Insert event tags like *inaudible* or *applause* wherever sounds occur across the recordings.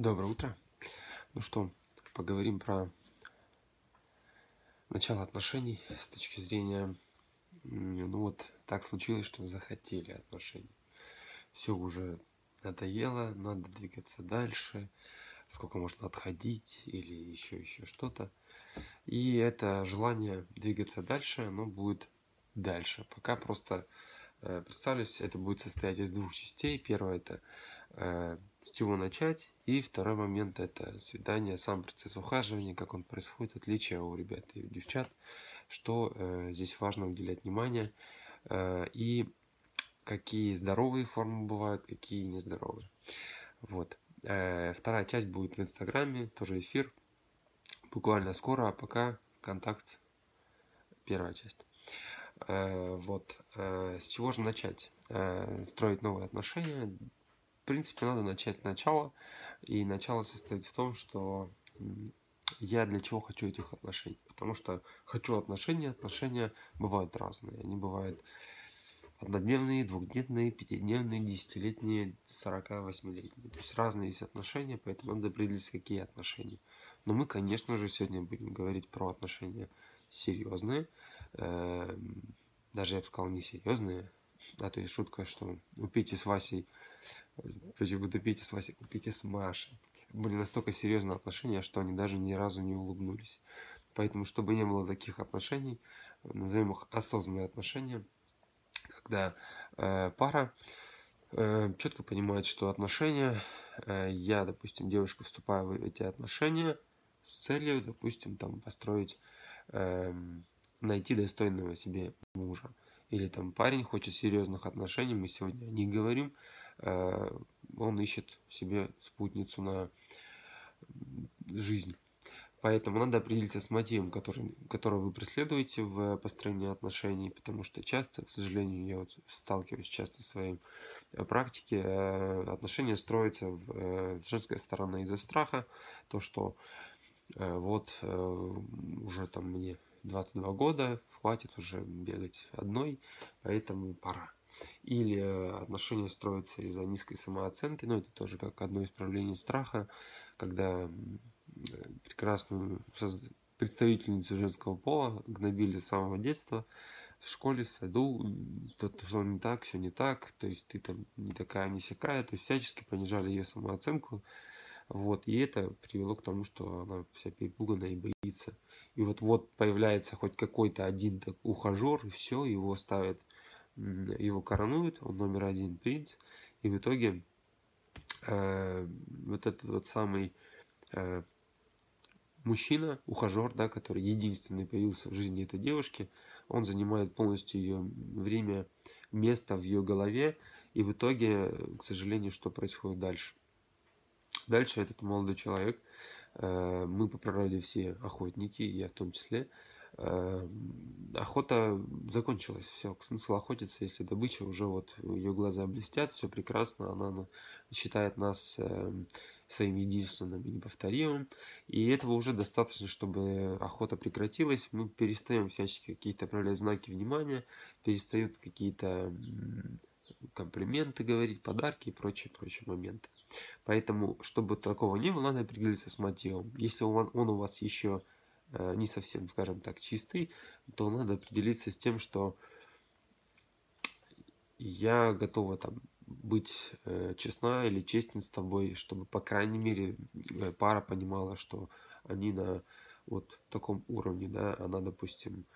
Доброе утро. Ну что, поговорим про начало отношений с точки зрения, ну вот так случилось, что захотели отношений. Все уже надоело, надо двигаться дальше, сколько можно отходить или еще еще что-то. И это желание двигаться дальше, оно будет дальше. Пока просто э, представлюсь, это будет состоять из двух частей. Первое это э, с чего начать. И второй момент это свидание, сам процесс ухаживания, как он происходит, отличия у ребят и у девчат, что э, здесь важно уделять внимание. Э, и какие здоровые формы бывают, какие нездоровые. Вот. Э, вторая часть будет в Инстаграме, тоже эфир. Буквально скоро, а пока контакт, первая часть. Э, вот. Э, с чего же начать? Э, строить новые отношения, принципе, надо начать сначала. И начало состоит в том, что я для чего хочу этих отношений. Потому что хочу отношения, отношения бывают разные. Они бывают однодневные, двухдневные, пятидневные, десятилетние, 48-летние. То есть разные есть отношения, поэтому надо определиться, какие отношения. Но мы, конечно же, сегодня будем говорить про отношения серьезные. Эм, даже я бы сказал, не серьезные. А то есть шутка, что у Пети с Васей Почему-то Петя с Васиком, Петя с Машей. Были настолько серьезные отношения, что они даже ни разу не улыбнулись. Поэтому, чтобы не было таких отношений, назовем их осознанные отношения, когда э, пара э, четко понимает, что отношения, э, я, допустим, девушка, вступаю в эти отношения с целью, допустим, там построить, э, найти достойного себе мужа. Или там парень хочет серьезных отношений, мы сегодня о них говорим, он ищет себе спутницу на жизнь. Поэтому надо определиться с мотивом, который, который вы преследуете в построении отношений, потому что часто, к сожалению, я вот сталкиваюсь часто в своей практике, э, отношения строятся в, э, женской стороны из-за страха, то, что вот уже там мне 22 года, хватит уже бегать одной, поэтому пора. Или э, отношения строятся из-за низкой самооценки, но ну, это тоже как одно из проявлений страха, когда э, прекрасную представительницу женского пола гнобили с самого детства, в школе, в саду, то, что не так, все не так, то есть ты там не такая, не сякая, то есть всячески понижали ее самооценку, вот, и это привело к тому, что она вся перепуганная и боится. И вот вот появляется хоть какой-то один так, ухажер, и все, его ставят его коронуют, он номер один принц, и в итоге э, вот этот вот самый э, мужчина, ухажер, да, который единственный появился в жизни этой девушки, он занимает полностью ее время, место в ее голове, и в итоге, к сожалению, что происходит дальше? Дальше этот молодой человек, э, мы по природе все охотники, я в том числе, Э, охота закончилась. Все, смысл охотиться, если добыча уже вот ее глаза блестят, все прекрасно, она считает нас эм, своим единственным и неповторимым. И этого уже достаточно, чтобы охота прекратилась. Мы перестаем всячески какие-то проявлять знаки внимания, перестают какие-то комплименты говорить, подарки и прочие, прочие моменты. Поэтому, чтобы такого не было, надо определиться с мотивом. Если он, он у вас еще не совсем, скажем так, чистый, то надо определиться с тем, что я готова там быть э, честна или честен с тобой, чтобы, по крайней мере, э, пара понимала, что они на вот таком уровне, да, она, допустим,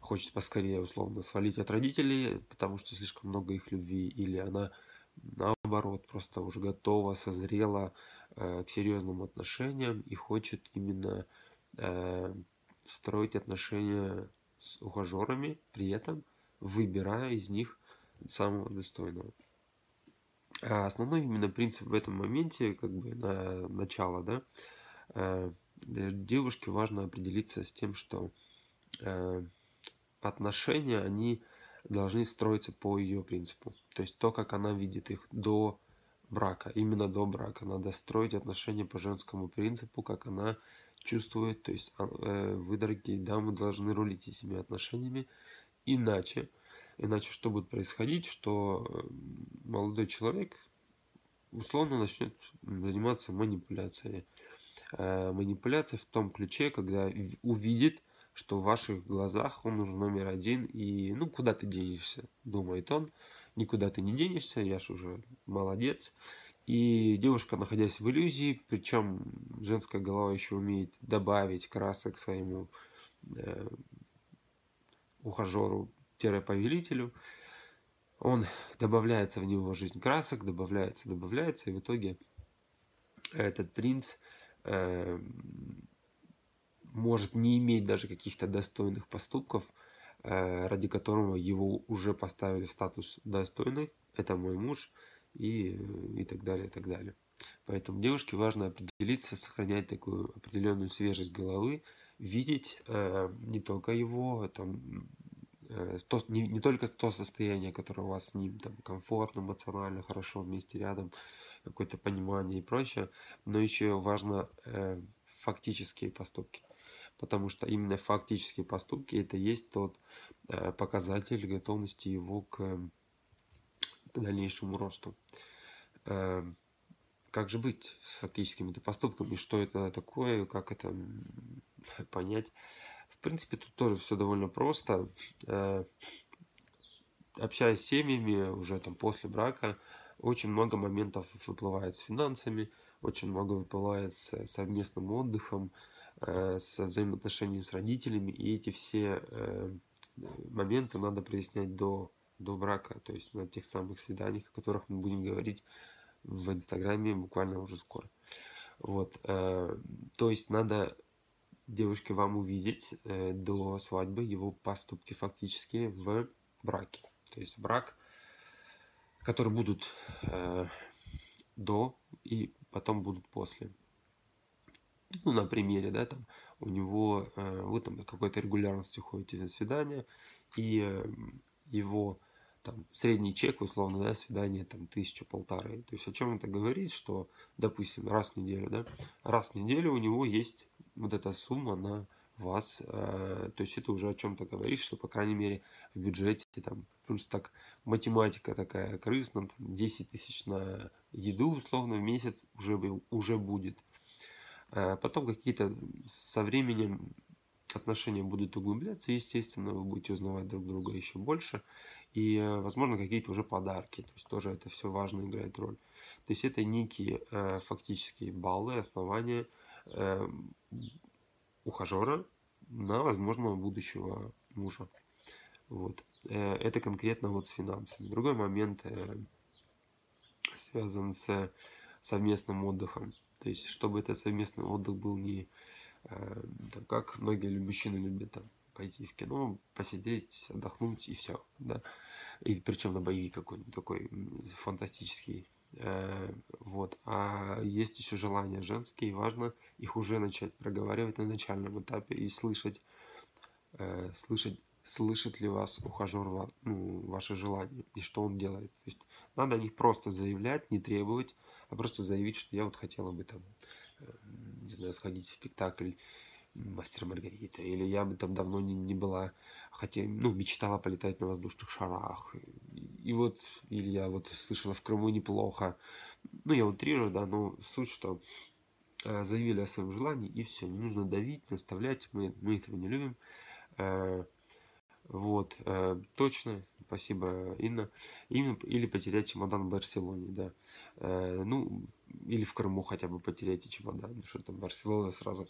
хочет поскорее, условно, свалить от родителей, потому что слишком много их любви, или она, наоборот, просто уже готова, созрела э, к серьезным отношениям и хочет именно э, строить отношения с ухажерами, при этом выбирая из них самого достойного. А основной именно принцип в этом моменте, как бы на начало, да, э, девушке важно определиться с тем, что э, отношения, они должны строиться по ее принципу. То есть то, как она видит их до брака, именно до брака. Надо строить отношения по женскому принципу, как она чувствует. То есть а, э, вы, дорогие дамы, должны рулить этими отношениями. Иначе, иначе что будет происходить, что э, молодой человек условно начнет заниматься манипуляцией. Э, манипуляция в том ключе, когда увидит, что в ваших глазах он уже номер один, и ну куда ты денешься, думает он, никуда ты не денешься, я ж уже молодец. И девушка, находясь в иллюзии, причем женская голова еще умеет добавить красок своему э, ухажеру-повелителю, он добавляется в него жизнь красок, добавляется, добавляется, и в итоге этот принц э, может не иметь даже каких-то достойных поступков, ради которого его уже поставили в статус достойный, это мой муж, и, и так далее, и так далее. Поэтому девушке важно определиться, сохранять такую определенную свежесть головы, видеть э, не только его, там, э, то, не, не только то состояние, которое у вас с ним там комфортно, эмоционально, хорошо вместе рядом, какое-то понимание и прочее, но еще важно э, фактические поступки. Потому что именно фактические поступки это есть тот э, показатель готовности его к, к дальнейшему росту. Э, как же быть с фактическими поступками, что это такое, как это понять. В принципе, тут тоже все довольно просто. Э, общаясь с семьями уже там после брака, очень много моментов выплывает с финансами, очень много выплывает с совместным отдыхом, э, с взаимоотношениями с родителями, и эти все э, моменты надо прояснять до, до брака, то есть на тех самых свиданиях, о которых мы будем говорить в Инстаграме буквально уже скоро. Вот, э, то есть надо девушке вам увидеть э, до свадьбы его поступки фактически в браке. То есть брак, который будут э, до и потом будут после. Ну, на примере, да, там у него, э, вы там какой-то регулярностью ходите на свидание, и э, его там средний чек, условно, да, свидание там тысячу полторы. То есть о чем это говорит, что, допустим, раз в неделю, да, раз в неделю у него есть вот эта сумма на вас, э, то есть это уже о чем-то говорит, что, по крайней мере, в бюджете там, плюс так, математика такая крысная, там, 10 тысяч на еду, условно, в месяц уже, уже будет. Э, потом какие-то со временем отношения будут углубляться, естественно, вы будете узнавать друг друга еще больше, и, э, возможно, какие-то уже подарки, то есть тоже это все важно играет роль. То есть это некие э, фактические баллы, основания, э, ухажера на возможного будущего мужа. Вот. Это конкретно вот с финансами. Другой момент связан с совместным отдыхом. То есть, чтобы этот совместный отдых был не э, там, как многие мужчины любят там, пойти в кино, посидеть, отдохнуть и все. Да? И причем на боевик какой-нибудь такой фантастический. Э, вот. А есть еще желания женские, и важно их уже начать проговаривать на начальном этапе и слышать, э, слышать, слышит ли вас ухажер ну, ваши желания и что он делает. То есть надо них просто заявлять, не требовать, а просто заявить, что я вот хотела бы там, э, не знаю, сходить в спектакль Мастер Маргарита, или я бы там давно не, не была, хотя, ну, мечтала полетать на воздушных шарах. И, и вот, или я вот слышала в Крыму неплохо. Ну, я утрирую, да, но суть, что э, заявили о своем желании, и все, не нужно давить, наставлять, мы, мы этого не любим. Вот, э, точно, спасибо, Инна. Именно, или потерять чемодан в Барселоне, да. Э, ну, или в Крыму хотя бы потерять чемодан, что там Барселона сразу.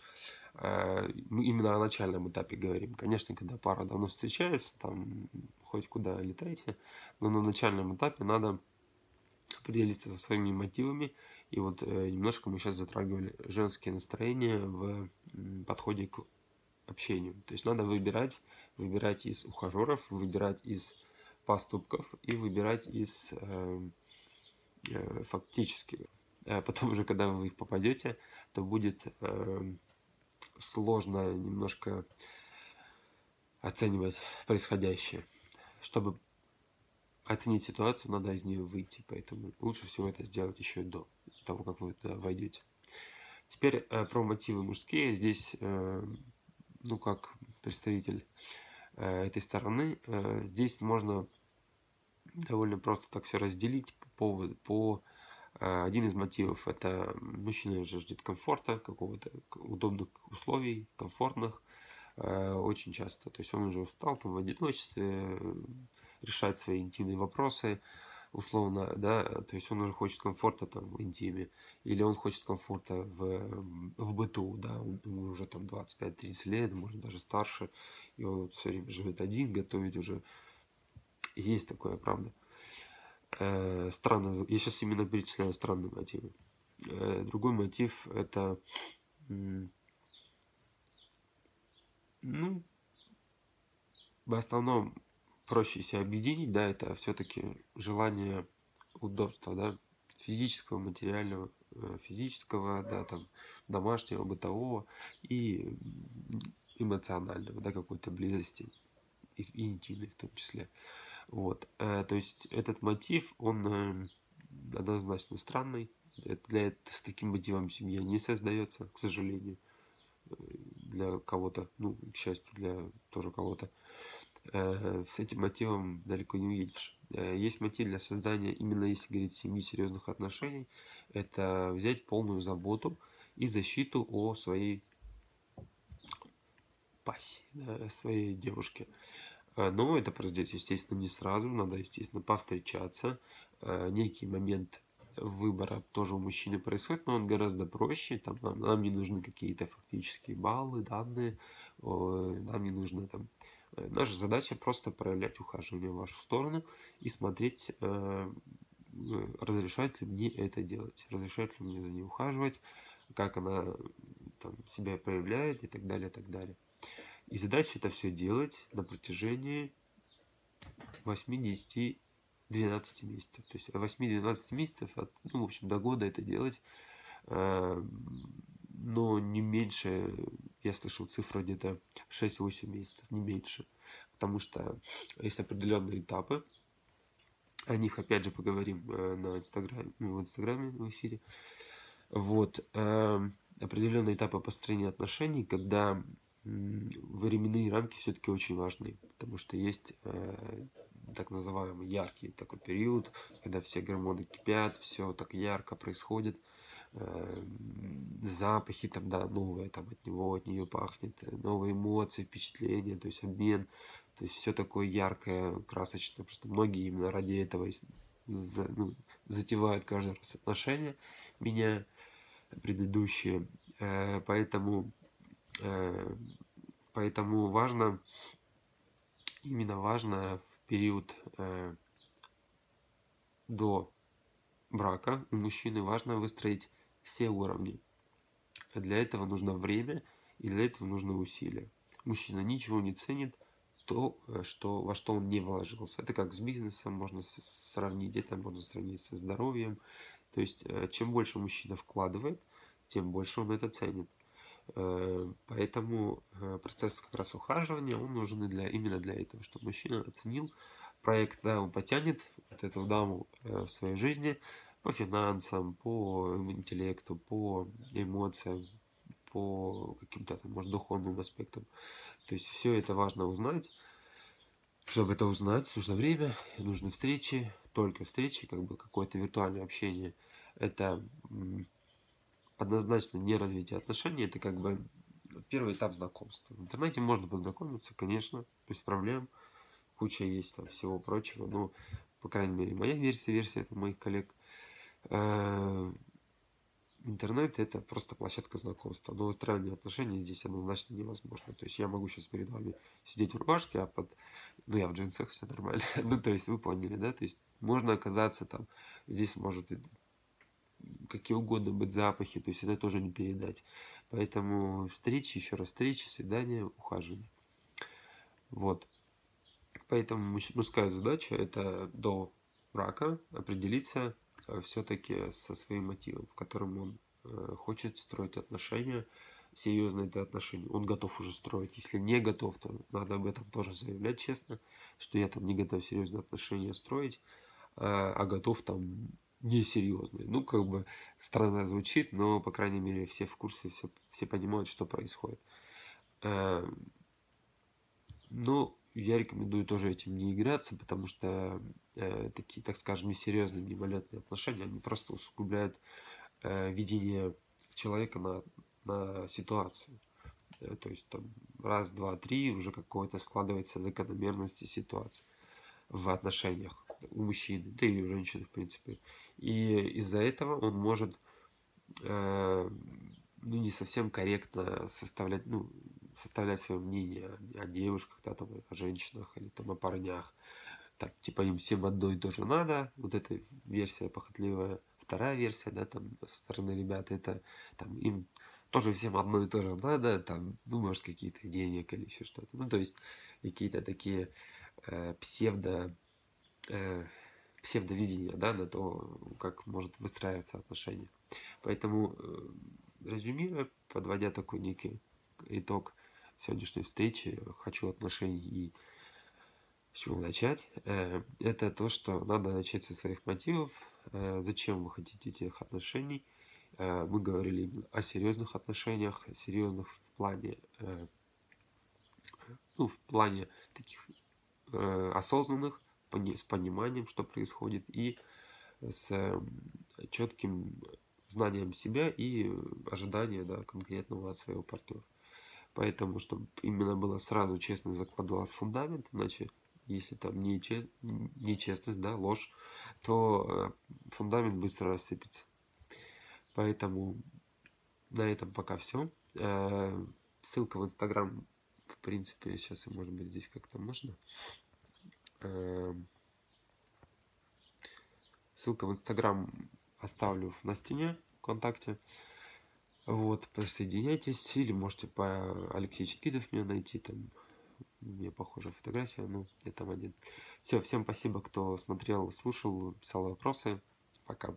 Э, мы именно о начальном этапе говорим. Конечно, когда пара давно встречается, там хоть куда летайте, но на начальном этапе надо определиться со своими мотивами. И вот э, немножко мы сейчас затрагивали женские настроения в подходе к общению. То есть надо выбирать, выбирать из ухажеров, выбирать из поступков и выбирать из э, э, фактически. А потом уже, когда вы их попадете, то будет э, сложно немножко оценивать происходящее. Чтобы оценить ситуацию, надо из нее выйти. Поэтому лучше всего это сделать еще до того, как вы туда войдете. Теперь э, про мотивы мужские. Здесь, э, ну, как представитель э, этой стороны, э, здесь можно довольно просто так все разделить по поводу, по А, один из мотивов – это мужчина уже ждет комфорта, какого-то удобных условий, комфортных, очень часто. То есть он уже устал там в одиночестве, решать свои интимные вопросы, условно, да, то есть он уже хочет комфорта там в интиме, или он хочет комфорта в, в быту, да, ему уже там 25-30 лет, может даже старше, и он все время живет один, готовить уже есть такое, правда. Э, странно, я сейчас именно перечисляю странные мотивы. Э, другой мотив это, ну, в основном проще себя объединить, да, это все-таки желание удобства, да, физического, материального, э, физического, да, там, домашнего, бытового и эмоционального, да, какой-то близости и, и интимной в том числе. Вот, э, то есть этот мотив, он э, однозначно странный. Для с таким мотивом семья не создается, к сожалению, для кого-то, ну, к счастью, для тоже кого-то. Э, с этим мотивом далеко не уедешь. Э, есть мотив для создания, именно если говорить семьи серьезных отношений, это взять полную заботу и защиту о своей пассии, да, своей девушке. Э, но это произойдет, естественно, не сразу, надо, естественно, повстречаться. Некий момент выбора тоже у мужчины происходит, но он гораздо проще. Там, нам, нам не нужны какие-то фактические баллы, данные, нам не нужно там наша задача просто проявлять ухаживание в вашу сторону и смотреть, э, э, разрешает ли мне это делать, разрешает ли мне за ней ухаживать, как она там, себя проявляет и так далее, и так далее. И задача это все делать на протяжении 8, 10, 12 месяцев. То есть 8-12 месяцев, от, ну, в общем, до года это делать. Но не меньше я слышал цифру где-то 6-8 месяцев, не меньше. Потому что есть определенные этапы. О них опять же поговорим э, на Инстаграме, в Инстаграме в эфире. Вот. Э, определенные этапы построения отношений, когда временные рамки все-таки очень важны, потому что есть э, так называемый яркий такой период, когда все гормоны кипят, все так ярко происходит, Эм, запахи там, да, новые там от него, от нее пахнет, э, новые эмоции, впечатления, то есть обмен, то есть все такое яркое, красочное. Просто многие именно ради этого за, ну, затевают каждый раз отношения, меня предыдущие. Э, поэтому, э, поэтому важно, именно важно в период до брака у мужчины важно выстроить все уровни. Для этого нужно время и для этого нужны усилия. Мужчина ничего не ценит то, э, что, во что он не вложился. Это как с бизнесом можно сравнить, это можно сравнить со здоровьем. То есть, э, чем больше мужчина вкладывает, тем больше он это ценит. Э, поэтому процесс как раз ухаживания, он нужен для, именно для этого, чтобы мужчина оценил проект, да, он потянет вот эту даму в своей жизни, по финансам, по интеллекту, по эмоциям, по каким-то, может, духовным аспектам. То есть все это важно узнать. Чтобы это узнать, нужно время, нужны встречи, только встречи, как бы какое-то виртуальное общение. Это однозначно не развитие отношений, это как бы первый этап знакомства. В интернете можно познакомиться, конечно, без проблем. Куча есть там всего прочего, но, по крайней мере, моя версия, версия это моих коллег – интернет это просто площадка знакомства. Но выстраивание отношений здесь однозначно невозможно. То есть я могу сейчас перед вами сидеть в рубашке, а под... Ну, я в джинсах, все нормально. *laughs* ну, то есть вы поняли, да? То есть можно оказаться там... Здесь может какие угодно быть запахи, то есть это тоже не передать. Поэтому встречи, еще раз встречи, свидания, ухаживание. Вот. Поэтому мужская задача это до брака определиться все-таки со своим мотивом, в котором он э, хочет строить отношения, серьезные это отношения, он готов уже строить. Если не готов, то надо об этом тоже заявлять честно, что я там не готов серьезные отношения строить, а, а готов там несерьезные. Ну, как бы странно звучит, но, по крайней мере, все в курсе, все, все понимают, что происходит. Э, ну, я рекомендую тоже этим не играться, потому что э, такие, так скажем, несерьезные мимолетные отношения, они просто усугубляют э, видение человека на, на ситуацию. Э, то есть там раз, два, три уже какое-то складывается закономерности ситуации в отношениях у мужчины, да и у женщины, в принципе. И из-за этого он может э, ну, не совсем корректно составлять, ну, составлять свое мнение о девушках, да, там, о женщинах или там о парнях. Так, типа им всем одно и то же надо. Вот эта версия похотливая. Вторая версия, да, там, со стороны ребят, это там им тоже всем одно и то же надо, там, ну, может, какие-то денег или еще что-то. Ну, то есть, какие-то такие э, псевдо, э, псевдовидения, да, на то, как может выстраиваться отношения. Поэтому, э, резюмируя, подводя такой некий итог сегодняшней встречи, хочу отношений и с чего начать, э, это то, что надо начать со своих мотивов, э, зачем вы хотите этих отношений. Э, мы говорили о серьезных отношениях, серьезных в плане, ну, в плане таких осознанных, с пониманием, что происходит, и с четким знанием себя и ожидания да, конкретного от своего партнера. Поэтому, чтобы именно было сразу честно закладывалось фундамент, иначе если там нече, нечестность, да, ложь, то э, фундамент быстро рассыпется. Поэтому на этом пока все. Э, ссылка в Инстаграм, в принципе, сейчас, может быть, здесь как-то можно. Э, ссылка в Инстаграм оставлю на стене ВКонтакте. Вот, присоединяйтесь, или можете по Алексей Читкидов меня найти, там мне похожая фотография, ну, я там один. Все, всем спасибо, кто смотрел, слушал, писал вопросы. Пока.